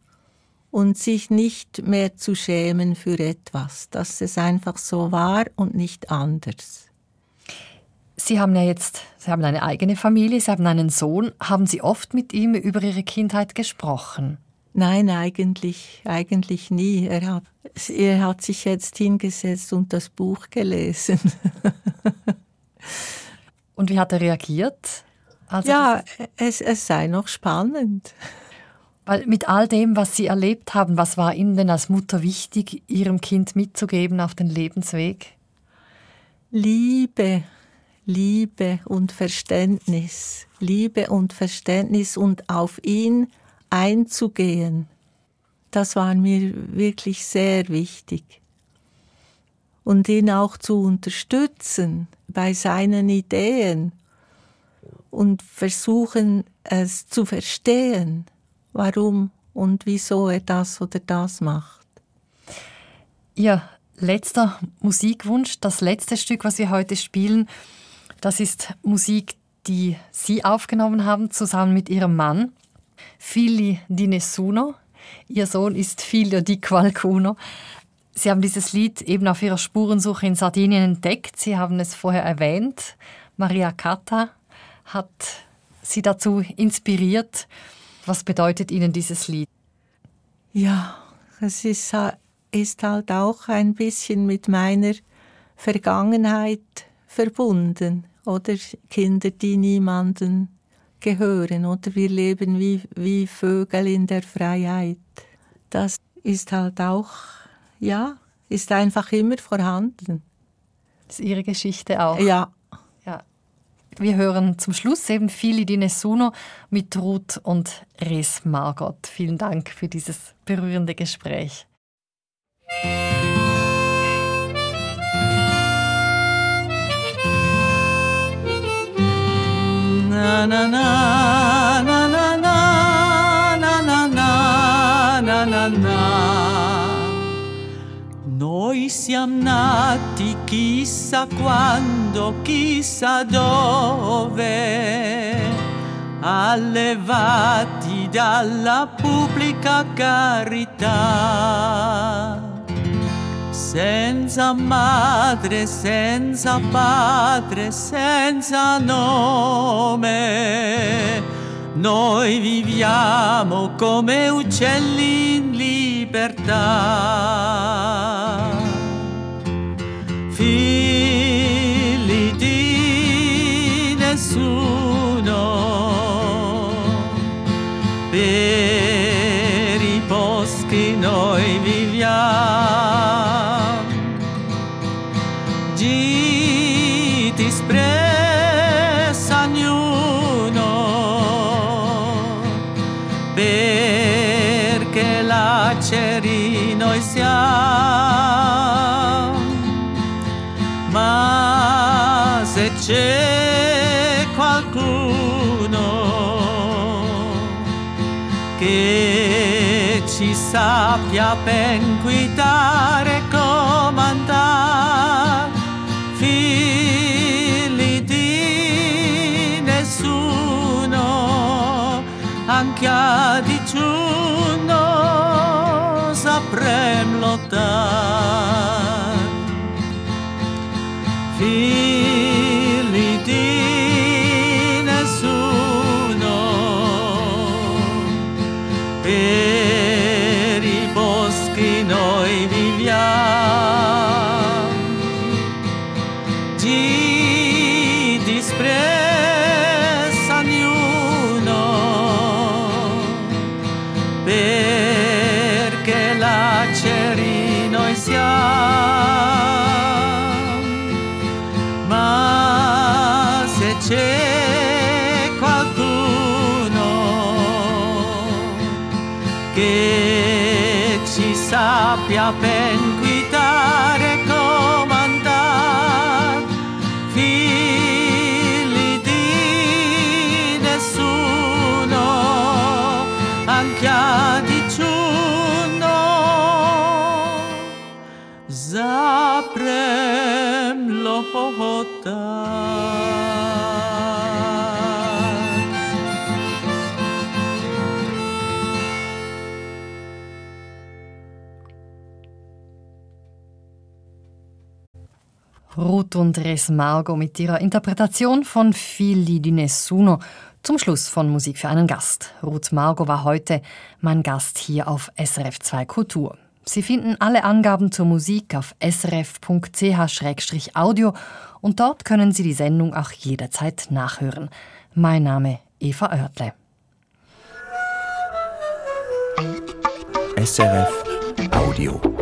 [SPEAKER 3] und sich nicht mehr zu schämen für etwas, dass es einfach so war und nicht anders.
[SPEAKER 4] Sie haben ja jetzt, Sie haben eine eigene Familie, Sie haben einen Sohn. Haben Sie oft mit ihm über Ihre Kindheit gesprochen?
[SPEAKER 3] Nein, eigentlich, eigentlich nie. Er hat, er hat sich jetzt hingesetzt und das Buch gelesen.
[SPEAKER 4] Und wie hat er reagiert? als er
[SPEAKER 3] ja, es, es sei noch spannend.
[SPEAKER 4] Weil mit all dem, was Sie erlebt haben, was war Ihnen denn als Mutter wichtig, Ihrem Kind mitzugeben auf den Lebensweg?
[SPEAKER 3] Liebe, Liebe und Verständnis. Liebe und Verständnis und auf ihn einzugehen. Das war mir wirklich sehr wichtig. Und ihn auch zu unterstützen bei seinen Ideen und versuchen es zu verstehen, warum und wieso er das oder das macht.
[SPEAKER 4] Ihr letzter Musikwunsch, das letzte Stück, was wir heute spielen, das ist Musik, die Sie aufgenommen haben, zusammen mit Ihrem Mann, Figli di Nessuno. Ihr Sohn ist Figlio di Qualcuno. Sie haben dieses Lied eben auf Ihrer Spurensuche in Sardinien entdeckt. Sie haben es vorher erwähnt. Maria Cata hat Sie dazu inspiriert. Was bedeutet Ihnen dieses Lied?
[SPEAKER 3] Ja, es ist, ist halt auch ein bisschen mit meiner Vergangenheit verbunden. Oder Kinder, die niemanden gehören. Oder wir leben wie, wie Vögel in der Freiheit. Das ist halt auch, ja, ist einfach immer vorhanden.
[SPEAKER 4] Das ist Ihre Geschichte auch.
[SPEAKER 3] Ja.
[SPEAKER 4] Wir hören zum Schluss eben Fili di Nessuno mit Ruth und Res Margot. Vielen Dank für dieses berührende Gespräch.
[SPEAKER 2] Na na na Noi siamo nati chissà quando, chissà dove, allevati dalla pubblica carità senza madre, senza padre, senza nome. Noi viviamo come uccelli in libertà. Figli di nessuno, per i boschi noi viviamo. Giti espressa ognuno, perché laceri noi siamo. C'è qualcuno che ci sappia ben guidare e comandare, figli di nessuno, anche a digiuno a pé.
[SPEAKER 4] Ruth und Res Margo mit ihrer Interpretation von Figli di Nessuno zum Schluss von Musik für einen Gast. Ruth Margo war heute mein Gast hier auf SRF2 Kultur. Sie finden alle Angaben zur Musik auf srf.ch-audio und dort können Sie die Sendung auch jederzeit nachhören. Mein Name Eva Oertle.
[SPEAKER 1] SRF Audio.